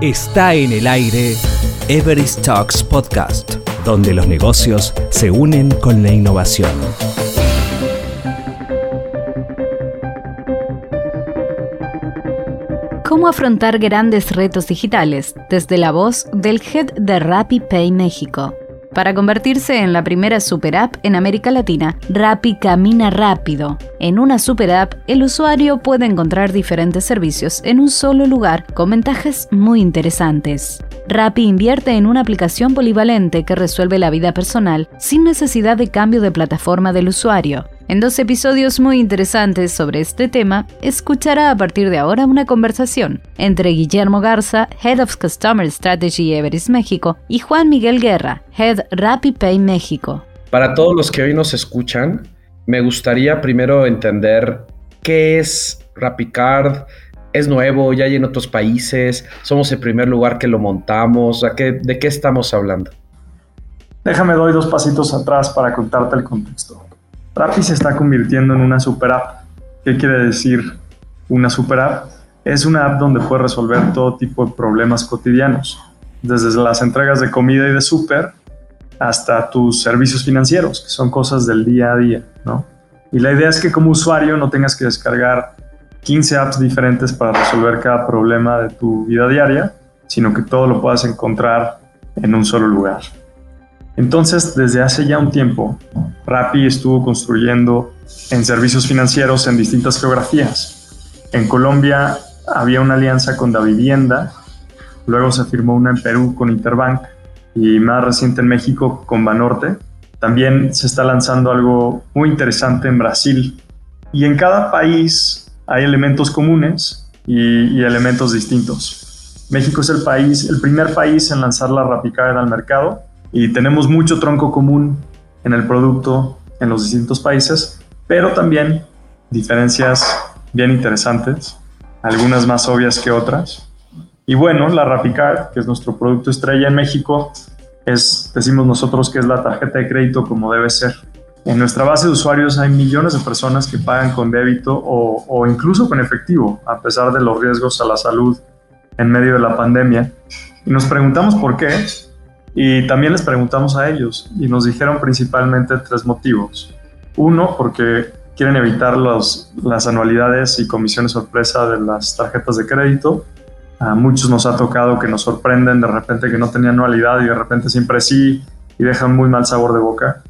Está en el aire Everest Talks Podcast, donde los negocios se unen con la innovación. ¿Cómo afrontar grandes retos digitales? Desde la voz del head de Rappi Pay México. Para convertirse en la primera super app en América Latina, Rappi camina rápido. En una super app, el usuario puede encontrar diferentes servicios en un solo lugar con ventajas muy interesantes. Rappi invierte en una aplicación polivalente que resuelve la vida personal sin necesidad de cambio de plataforma del usuario. En dos episodios muy interesantes sobre este tema, escuchará a partir de ahora una conversación entre Guillermo Garza, Head of Customer Strategy Everest México, y Juan Miguel Guerra, Head RappiPay México. Para todos los que hoy nos escuchan, me gustaría primero entender qué es RappiCard, es nuevo, ya hay en otros países, somos el primer lugar que lo montamos, ¿de qué estamos hablando? Déjame doy dos pasitos atrás para contarte el contexto. Rappi se está convirtiendo en una super app. ¿Qué quiere decir una super app? Es una app donde puedes resolver todo tipo de problemas cotidianos, desde las entregas de comida y de súper hasta tus servicios financieros, que son cosas del día a día, ¿no? Y la idea es que como usuario no tengas que descargar 15 apps diferentes para resolver cada problema de tu vida diaria, sino que todo lo puedas encontrar en un solo lugar. Entonces, desde hace ya un tiempo, Rappi estuvo construyendo en servicios financieros en distintas geografías. En Colombia había una alianza con Da Vivienda, luego se firmó una en Perú con Interbank y más reciente en México con Banorte. También se está lanzando algo muy interesante en Brasil. Y en cada país hay elementos comunes y, elementos distintos. México es el país, el primer país en lanzar la RappiCard al mercado y tenemos mucho tronco común en el producto en los distintos países, pero también diferencias bien interesantes, algunas más obvias que otras. Y bueno, la RappiCard, que es nuestro producto estrella en México, es, decimos nosotros que es la tarjeta de crédito como debe ser. En nuestra base de usuarios hay millones de personas que pagan con débito o incluso con efectivo, a pesar de los riesgos a la salud en medio de la pandemia. Y nos preguntamos por qué, y también les preguntamos a ellos y nos dijeron principalmente tres motivos. Uno, porque quieren evitar los, las anualidades y comisiones sorpresa de las tarjetas de crédito. A muchos nos ha tocado que nos sorprenden de repente que no tenían anualidad y de repente siempre sí y dejan muy mal sabor de boca.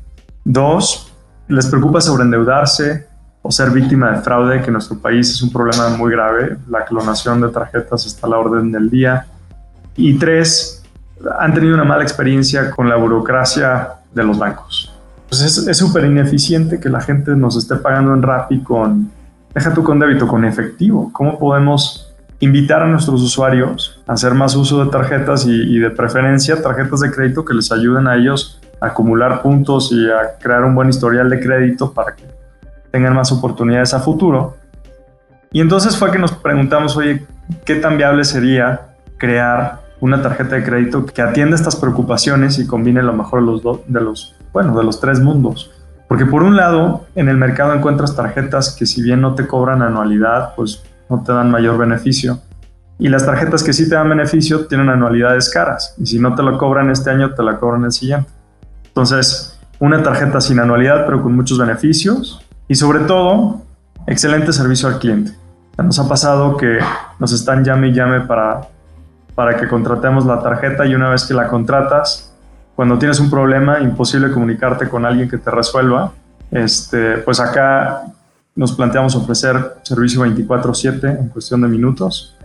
Dos, les preocupa sobreendeudarse o ser víctima de fraude, que en nuestro país es un problema muy grave. La clonación de tarjetas está a la orden del día. Y tres, han tenido una mala experiencia con la burocracia de los bancos. Pues es súper ineficiente que la gente nos esté pagando en Rappi con, deja tú con débito, con efectivo. ¿Cómo podemos invitar a nuestros usuarios a hacer más uso de tarjetas y, y de preferencia tarjetas de crédito que les ayuden a ellos a acumular puntos y a crear un buen historial de crédito para que tengan más oportunidades a futuro? Y entonces fue que nos preguntamos, oye, ¿qué tan viable sería crear una tarjeta de crédito que atienda estas preocupaciones y combine lo mejor de los, bueno, de los tres mundos. Porque por un lado, en el mercado encuentras tarjetas que si bien no te cobran anualidad, pues no te dan mayor beneficio. Y las tarjetas que sí te dan beneficio tienen anualidades caras. Y si no te lo cobran este año, te la cobran el siguiente. Entonces, una tarjeta sin anualidad, pero con muchos beneficios. Y sobre todo, excelente servicio al cliente. Nos ha pasado que nos están llame y llame para para que contratemos la tarjeta y una vez que la contratas, cuando tienes un problema, imposible comunicarte con alguien que te resuelva, este, pues acá nos planteamos ofrecer servicio 24/7 en cuestión de minutos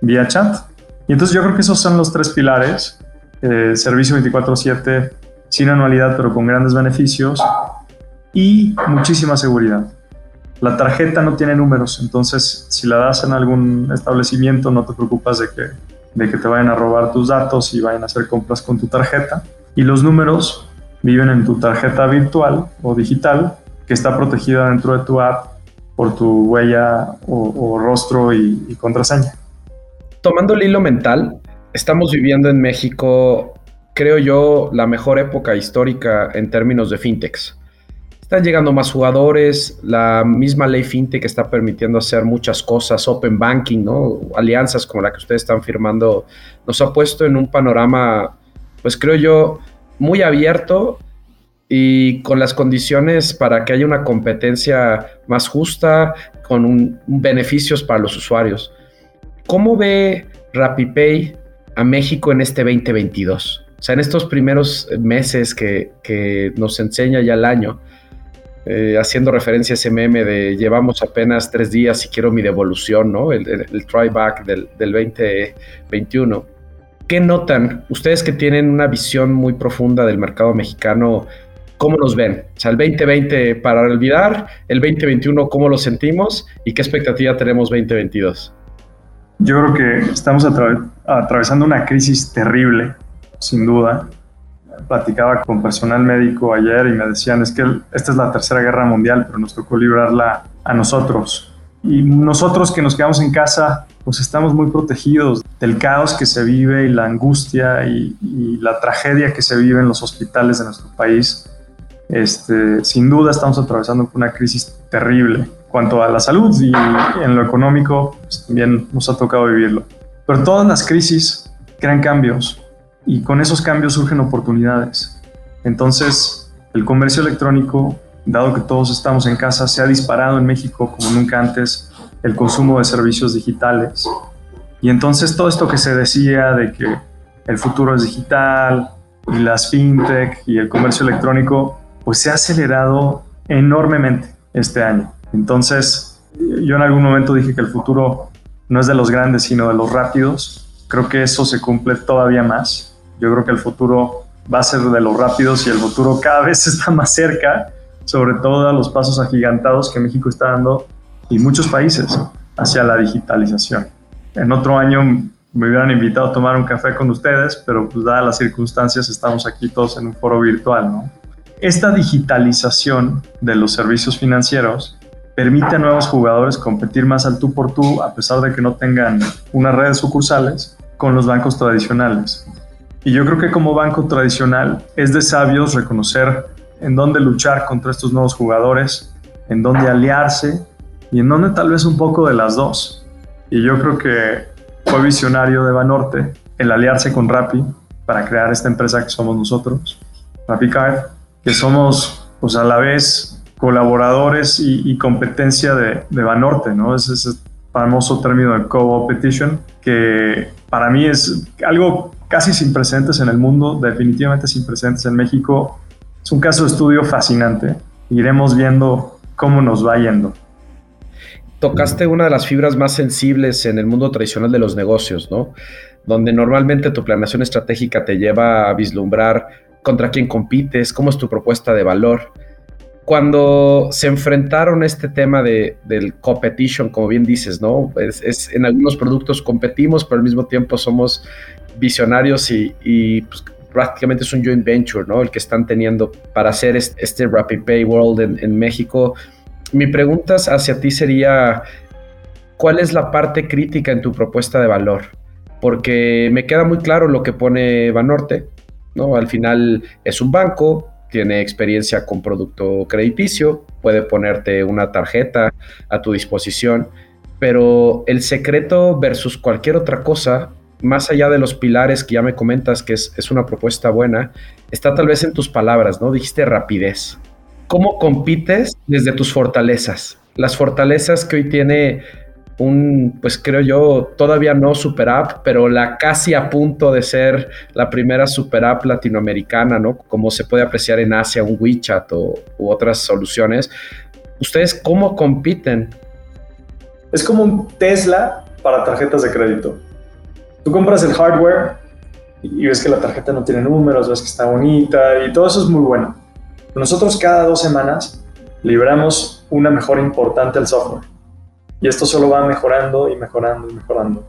vía chat. Y entonces yo creo que esos son los tres pilares. Eh, servicio 24/7 sin anualidad pero con grandes beneficios y muchísima seguridad. La tarjeta no tiene números, entonces si la das en algún establecimiento no te preocupas de que de que te vayan a robar tus datos y vayan a hacer compras con tu tarjeta. Y los números viven en tu tarjeta virtual o digital que está protegida dentro de tu app por tu huella o, rostro y, y contraseña. Tomando el hilo mental, estamos viviendo en México, creo yo, la mejor época histórica en términos de fintechs están llegando más jugadores, la misma ley fintech está permitiendo hacer muchas cosas, open banking, ¿no? Alianzas como la que ustedes están firmando, nos ha puesto en un panorama, pues creo yo, muy abierto y con las condiciones para que haya una competencia más justa, con beneficios para los usuarios. ¿Cómo ve RappiPay a México en este 2022? O sea, en estos primeros meses que, que nos enseña ya el año, eh, haciendo referencia a ese meme de llevamos apenas tres días y quiero mi devolución, ¿no? El, el, tryback del, del 2021. ¿Qué notan ustedes que tienen una visión muy profunda del mercado mexicano? ¿Cómo nos ven? O sea, el 2020 para olvidar, el 2021 cómo lo sentimos y qué expectativa tenemos 2022. Yo creo que estamos atravesando una crisis terrible, sin duda platicaba con personal médico ayer y me decían, es que esta es la tercera guerra mundial, pero nos tocó librarla a nosotros. Y nosotros que nos quedamos en casa, pues estamos muy protegidos del caos que se vive y la angustia y, la tragedia que se vive en los hospitales de nuestro país. Este, sin duda estamos atravesando una crisis terrible. Cuanto a la salud y en lo económico, pues también nos ha tocado vivirlo. Pero todas las crisis crean cambios y con esos cambios surgen oportunidades. Entonces, el comercio electrónico, dado que todos estamos en casa, se ha disparado en México como nunca antes el consumo de servicios digitales. Y entonces todo esto que se decía de que el futuro es digital y las fintech y el comercio electrónico, pues se ha acelerado enormemente este año. Entonces, yo en algún momento dije que el futuro no es de los grandes, sino de los rápidos. Creo que eso se cumple todavía más. Yo creo que el futuro va a ser de los rápidos y el futuro cada vez está más cerca, sobre todo a los pasos agigantados que México está dando y muchos países hacia la digitalización. En otro año me hubieran invitado a tomar un café con ustedes, pero pues dadas las circunstancias estamos aquí todos en un foro virtual, ¿no? Esta digitalización de los servicios financieros permite a nuevos jugadores competir más al tú por tú, a pesar de que no tengan una red de sucursales, con los bancos tradicionales. Y yo creo que como banco tradicional es de sabios reconocer en dónde luchar contra estos nuevos jugadores, en dónde aliarse y en dónde tal vez un poco de las dos. Y yo creo que fue visionario de Banorte el aliarse con Rappi para crear esta empresa que somos nosotros, RappiCard, que somos pues a la vez colaboradores y, competencia de, de, Banorte, ¿no? Es ese famoso término de co-opetition que para mí es algo casi sin precedentes en el mundo, definitivamente sin precedentes en México. Es un caso de estudio fascinante. Iremos viendo cómo nos va yendo. Tocaste una de las fibras más sensibles en el mundo tradicional de los negocios, ¿no? Donde normalmente tu planeación estratégica te lleva a vislumbrar contra quién compites, cómo es tu propuesta de valor. Cuando se enfrentaron este tema de, del competition, como bien dices, ¿no? Es, en algunos productos competimos, pero al mismo tiempo somos visionarios y, pues, prácticamente es un joint venture, ¿no? El que están teniendo para hacer este, este Rapid Pay World en, México. Mi pregunta hacia ti sería, ¿cuál es la parte crítica en tu propuesta de valor? Porque me queda muy claro lo que pone Banorte, ¿no? Al final es un banco, tiene experiencia con producto crediticio, puede ponerte una tarjeta a tu disposición, pero el secreto versus cualquier otra cosa más allá de los pilares que ya me comentas, que es, una propuesta buena, está tal vez en tus palabras, ¿no? Dijiste rapidez. ¿Cómo compites desde tus fortalezas? Las fortalezas que hoy tiene un, pues creo yo, todavía no super app, pero la casi a punto de ser la primera super app latinoamericana, ¿no? Como se puede apreciar en Asia, un WeChat o, u otras soluciones. ¿Ustedes cómo compiten? Es como un Tesla para tarjetas de crédito. Tú compras el hardware y ves que la tarjeta no tiene números, ves que está bonita y todo eso es muy bueno. Nosotros cada dos semanas libramos una mejora importante al software. Y esto solo va mejorando y mejorando y mejorando.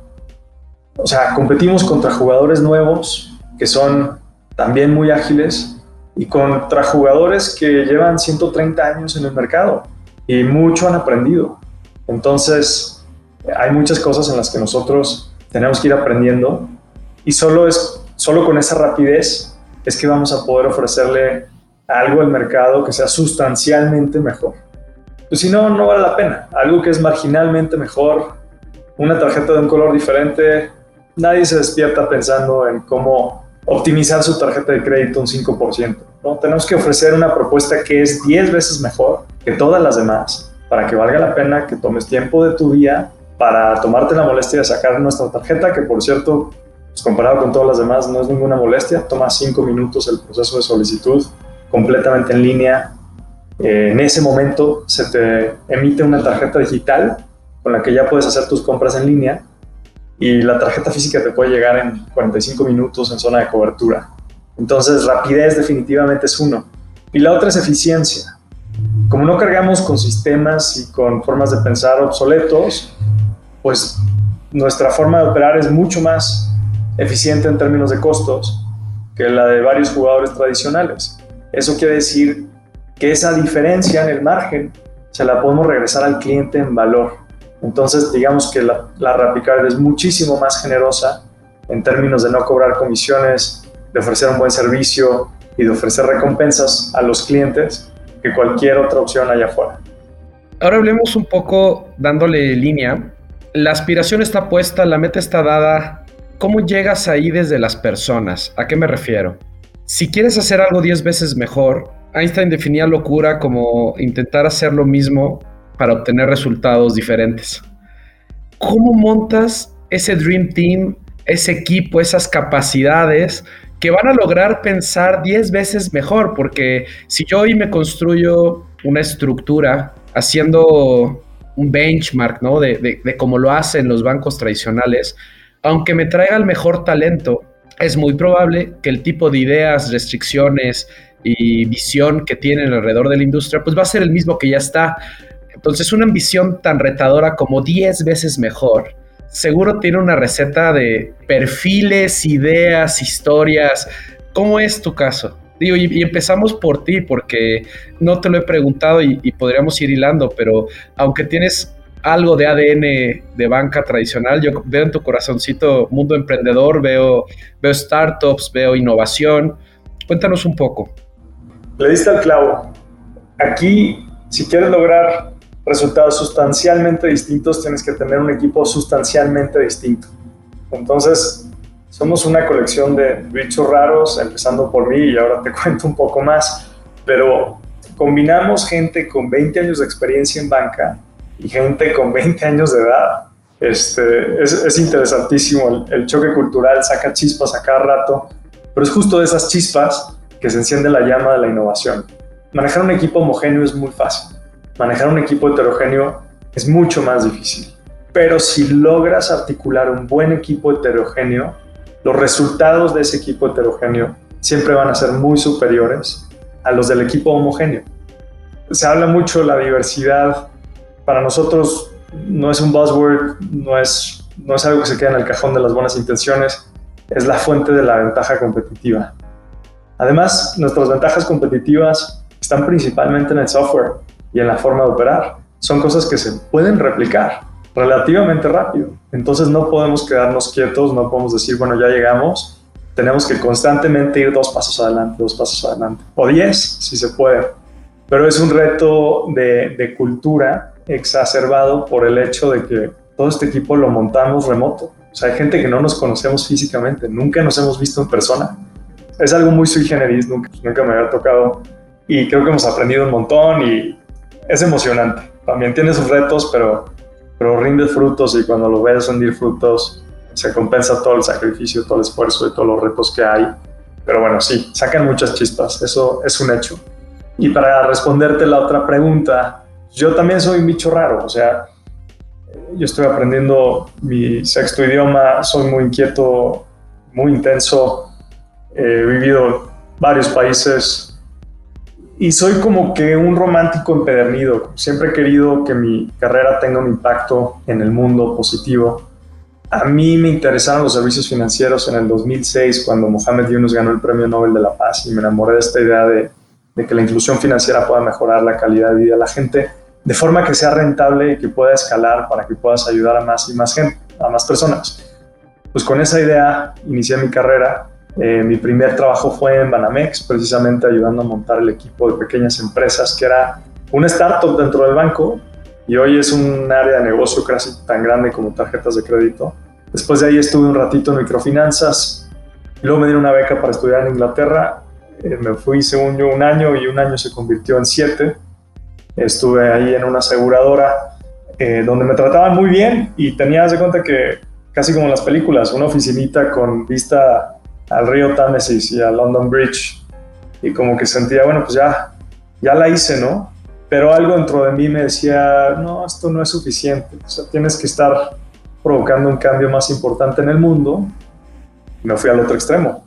O sea, competimos contra jugadores nuevos que son también muy ágiles y contra jugadores que llevan 130 años en el mercado y mucho han aprendido. Entonces, hay muchas cosas en las que nosotros tenemos que ir aprendiendo y solo, es, solo con esa rapidez es que vamos a poder ofrecerle algo del mercado que sea sustancialmente mejor. Pues si no, no vale la pena. Algo que es marginalmente mejor, una tarjeta de un color diferente, nadie se despierta pensando en cómo optimizar su tarjeta de crédito un 5%. ¿no? Tenemos que ofrecer una propuesta que es 10 veces mejor que todas las demás para que valga la pena que tomes tiempo de tu día para tomarte la molestia de sacar nuestra tarjeta, que por cierto, pues comparado con todas las demás, no es ninguna molestia. Toma 5 minutos el proceso de solicitud completamente en línea. Eh, en ese momento se te emite una tarjeta digital con la que ya puedes hacer tus compras en línea y la tarjeta física te puede llegar en 45 minutos en zona de cobertura. Entonces, rapidez definitivamente es uno. Y la otra es eficiencia. Como no cargamos con sistemas y con formas de pensar obsoletos, pues nuestra forma de operar es mucho más eficiente en términos de costos que la de varios jugadores tradicionales. Eso quiere decir que esa diferencia en el margen se la podemos regresar al cliente en valor. Entonces, digamos que la, la Rapicard es muchísimo más generosa en términos de no cobrar comisiones, de ofrecer un buen servicio y de ofrecer recompensas a los clientes que cualquier otra opción allá afuera. Ahora hablemos un poco dándole línea. La aspiración está puesta, la meta está dada. ¿Cómo llegas ahí desde las personas? ¿A qué me refiero? Si quieres hacer algo 10 veces mejor, Einstein definía locura como intentar hacer lo mismo para obtener resultados diferentes. ¿Cómo montas ese Dream Team, ese equipo, esas capacidades que van a lograr pensar 10 veces mejor? Porque si yo hoy me construyo una estructura haciendo un benchmark, ¿no? De, de, de cómo lo hacen los bancos tradicionales, aunque me traiga el mejor talento, es muy probable que el tipo de ideas, restricciones y visión que tienen alrededor de la industria, pues va a ser el mismo que ya está. Entonces, una ambición tan retadora como 10 veces mejor, seguro tiene una receta de perfiles, ideas, historias. ¿Cómo es tu caso? Digo, y, empezamos por ti, porque no te lo he preguntado y, y podríamos ir hilando, pero aunque tienes algo de ADN de banca tradicional. Yo veo en tu corazoncito mundo emprendedor, veo, veo startups, veo innovación. Cuéntanos un poco. Le diste al clavo. Aquí, si quieres lograr resultados sustancialmente distintos, tienes que tener un equipo sustancialmente distinto. Entonces, somos una colección de bichos raros, empezando por mí y ahora te cuento un poco más, pero combinamos gente con 20 años de experiencia en banca y gente con 20 años de edad. Este, es, es interesantísimo, el, el, choque cultural saca chispas a cada rato, pero es justo de esas chispas que se enciende la llama de la innovación. Manejar un equipo homogéneo es muy fácil, manejar un equipo heterogéneo es mucho más difícil. Pero si logras articular un buen equipo heterogéneo, los resultados de ese equipo heterogéneo siempre van a ser muy superiores a los del equipo homogéneo. Se habla mucho de la diversidad para nosotros no es un buzzword, no es, no es algo que se queda en el cajón de las buenas intenciones, es la fuente de la ventaja competitiva. Además, nuestras ventajas competitivas están principalmente en el software y en la forma de operar. Son cosas que se pueden replicar relativamente rápido. Entonces no podemos quedarnos quietos, no podemos decir, bueno, ya llegamos. Tenemos que constantemente ir dos pasos adelante, dos pasos adelante. O diez, si se puede. Pero es un reto de, cultura exacerbado por el hecho de que todo este equipo lo montamos remoto. O sea, hay gente que no nos conocemos físicamente, nunca nos hemos visto en persona. Es algo muy sui generis, nunca, nunca me había tocado y creo que hemos aprendido un montón y es emocionante. También tiene sus retos, pero, pero rinde frutos y cuando lo ves rendir frutos se compensa todo el sacrificio, todo el esfuerzo y todos los retos que hay. Pero bueno, sí, sacan muchas chispas, eso es un hecho. Y para responderte la otra pregunta, yo también soy un bicho raro, o sea, yo estoy aprendiendo mi sexto idioma, soy muy inquieto, muy intenso, he vivido varios países y soy como que un romántico empedernido. Siempre he querido que mi carrera tenga un impacto en el mundo positivo. A mí me interesaron los servicios financieros en el 2006 cuando Mohamed Yunus ganó el Premio Nobel de la Paz y me enamoré de esta idea de, de que la inclusión financiera pueda mejorar la calidad de vida de la gente de forma que sea rentable y que pueda escalar para que puedas ayudar a más y más gente, a más personas. Pues con esa idea inicié mi carrera Eh, mi primer trabajo fue en Banamex, precisamente ayudando a montar el equipo de pequeñas empresas, que era una startup dentro del banco y hoy es un área de negocio casi tan grande como tarjetas de crédito. Después de ahí estuve un ratito en microfinanzas, y luego me dieron una beca para estudiar en Inglaterra. Eh, me fui, según yo, un año y un año se convirtió en siete. Estuve ahí en una aseguradora eh, donde me trataban muy bien y tenía, de cuenta que casi como en las películas, una oficinita con vista al río Támesis y a London Bridge. Y como que sentía, bueno, pues ya, ya la hice, ¿no? Pero algo dentro de mí me decía, no, esto no es suficiente. O sea, tienes que estar provocando un cambio más importante en el mundo. Me fui al otro extremo.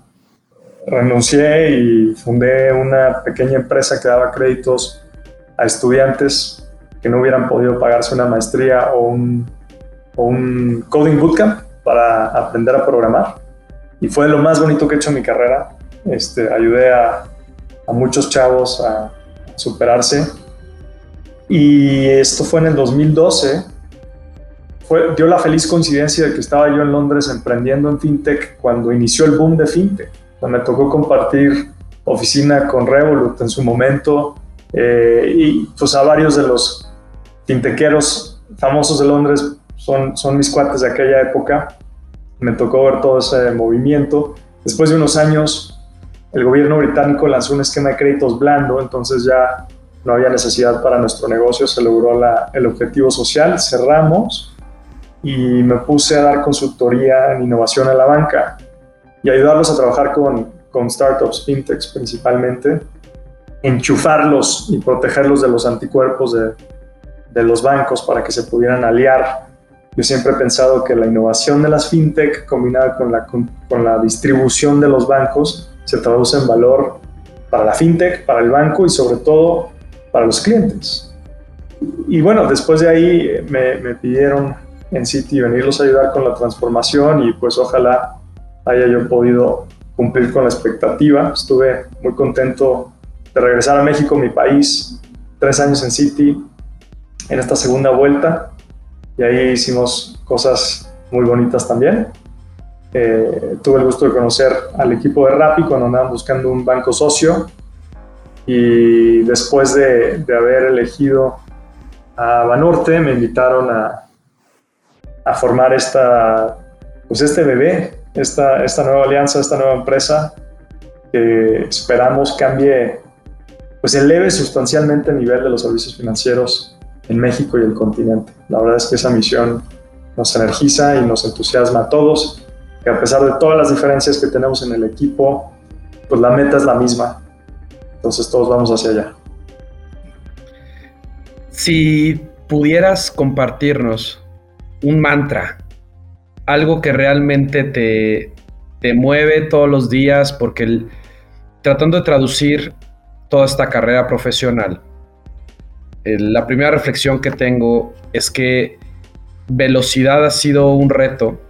Renuncié y fundé una pequeña empresa que daba créditos a estudiantes que no hubieran podido pagarse una maestría o un, o un coding bootcamp para aprender a programar y fue lo más bonito que he hecho en mi carrera. Este, ayudé a, a muchos chavos a superarse. Y esto fue en el 2012. Fue, dio la feliz coincidencia de que estaba yo en Londres emprendiendo en FinTech cuando inició el boom de FinTech. me tocó compartir oficina con Revolut en su momento eh, y pues a varios de los fintequeros famosos de Londres son, son mis cuates de aquella época me tocó ver todo ese movimiento. Después de unos años, el gobierno británico lanzó un esquema de créditos blando, entonces ya no había necesidad para nuestro negocio, se logró el objetivo social, cerramos y me puse a dar consultoría en innovación a la banca y ayudarlos a trabajar con, startups, fintechs principalmente, enchufarlos y protegerlos de los anticuerpos de los bancos para que se pudieran aliar yo siempre he pensado que la innovación de las fintech combinada con la, con, la distribución de los bancos se traduce en valor para la fintech, para el banco y sobre todo para los clientes. Y bueno, después de ahí me, me pidieron en City venirlos a ayudar con la transformación y pues ojalá haya yo podido cumplir con la expectativa. Estuve muy contento de regresar a México, mi país, tres años en City, en esta segunda vuelta y ahí hicimos cosas muy bonitas también. Eh, tuve el gusto de conocer al equipo de Rappi cuando andaban buscando un banco socio y después de, de haber elegido a Banorte me invitaron a, a, formar esta, pues este bebé, esta, esta nueva alianza, esta nueva empresa que esperamos cambie, pues eleve sustancialmente el nivel de los servicios financieros en México y el continente. La verdad es que esa misión nos energiza y nos entusiasma a todos, que a pesar de todas las diferencias que tenemos en el equipo, pues la meta es la misma. Entonces todos vamos hacia allá. Si pudieras compartirnos un mantra, algo que realmente te, te mueve todos los días, porque tratando de traducir toda esta carrera profesional, la primera reflexión que tengo es que velocidad ha sido un reto.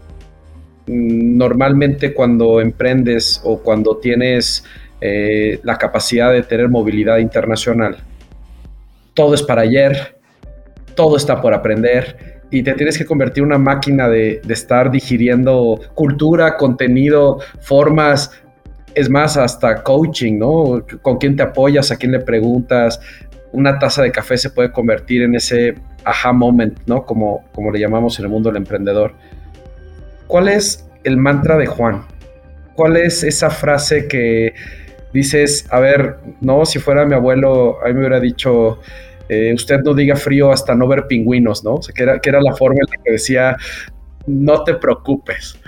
Normalmente cuando emprendes o cuando tienes eh, la capacidad de tener movilidad internacional, todo es para ayer, todo está por aprender y te tienes que convertir en una máquina de, de estar digiriendo cultura, contenido, formas, es más, hasta coaching, ¿no? Con quién te apoyas, a quién le preguntas, una taza de café se puede convertir en ese aha moment, ¿no? Como, como le llamamos en el mundo del emprendedor. ¿Cuál es el mantra de Juan? ¿Cuál es esa frase que dices, a ver, no, si fuera mi abuelo, a mí me hubiera dicho, eh, usted no diga frío hasta no ver pingüinos, ¿no? O sea, que era, que era la forma en la que decía, no te preocupes.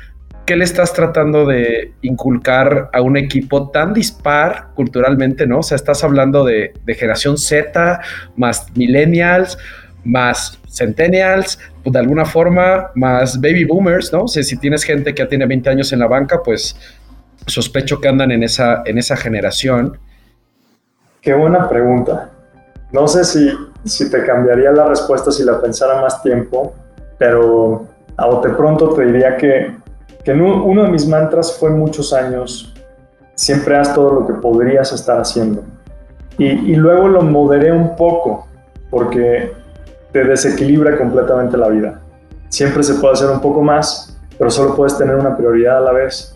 ¿Qué le estás tratando de inculcar a un equipo tan dispar culturalmente, no? O sea, estás hablando de, generación Z, más millennials, más centennials, pues de alguna forma, más baby boomers, ¿no? O si tienes gente que ya tiene 20 años en la banca, pues sospecho que andan en esa, en esa generación. Qué buena pregunta. No sé si, si te cambiaría la respuesta si la pensara más tiempo, pero a bote pronto te diría que que uno de mis mantras fue muchos años, siempre haz todo lo que podrías estar haciendo. Y, luego lo moderé un poco, porque te desequilibra completamente la vida. Siempre se puede hacer un poco más, pero solo puedes tener una prioridad a la vez.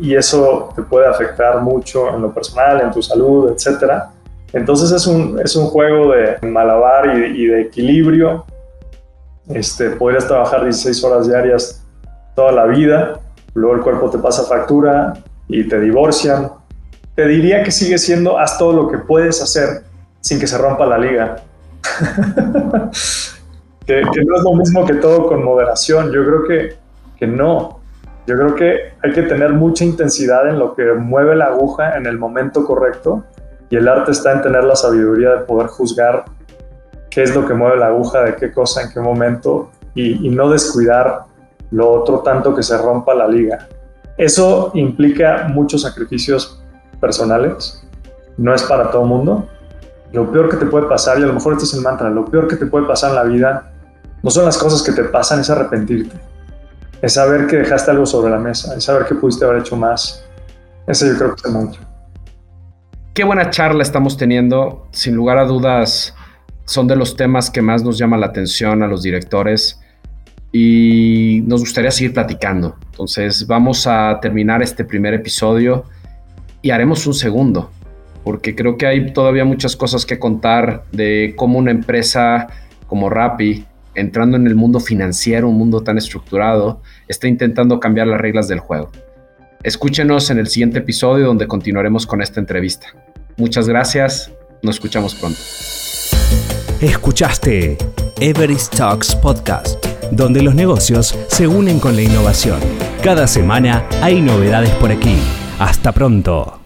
y eso te puede afectar mucho en lo personal, en tu salud, etc. Entonces es un, es un juego de malabar y, y de equilibrio. Este, podrías trabajar 16 horas diarias toda la vida, luego el cuerpo te pasa factura y te divorcian. Te diría que sigue siendo haz todo lo que puedes hacer sin que se rompa la liga. que, no es lo mismo que todo con moderación. Yo creo que, que no. Yo creo que hay que tener mucha intensidad en lo que mueve la aguja en el momento correcto y el arte está en tener la sabiduría de poder juzgar qué es lo que mueve la aguja, de qué cosa, en qué momento y, y no descuidar lo otro tanto que se rompa la liga. Eso implica muchos sacrificios personales, no es para todo mundo. Lo peor que te puede pasar, y a lo mejor este es el mantra, lo peor que te puede pasar en la vida no son las cosas que te pasan, es arrepentirte. Es saber que dejaste algo sobre la mesa, es saber que pudiste haber hecho más. Ese yo creo que es el mantra. Qué buena charla estamos teniendo. Sin lugar a dudas, son de los temas que más nos llama la atención a los directores y nos gustaría seguir platicando. Entonces vamos a terminar este primer episodio y haremos un segundo, porque creo que hay todavía muchas cosas que contar de cómo una empresa como Rappi, entrando en el mundo financiero, un mundo tan estructurado, está intentando cambiar las reglas del juego. Escúchenos en el siguiente episodio donde continuaremos con esta entrevista. Muchas gracias, nos escuchamos pronto. Escuchaste Everest Talks Podcast donde los negocios se unen con la innovación. Cada semana hay novedades por aquí. Hasta pronto.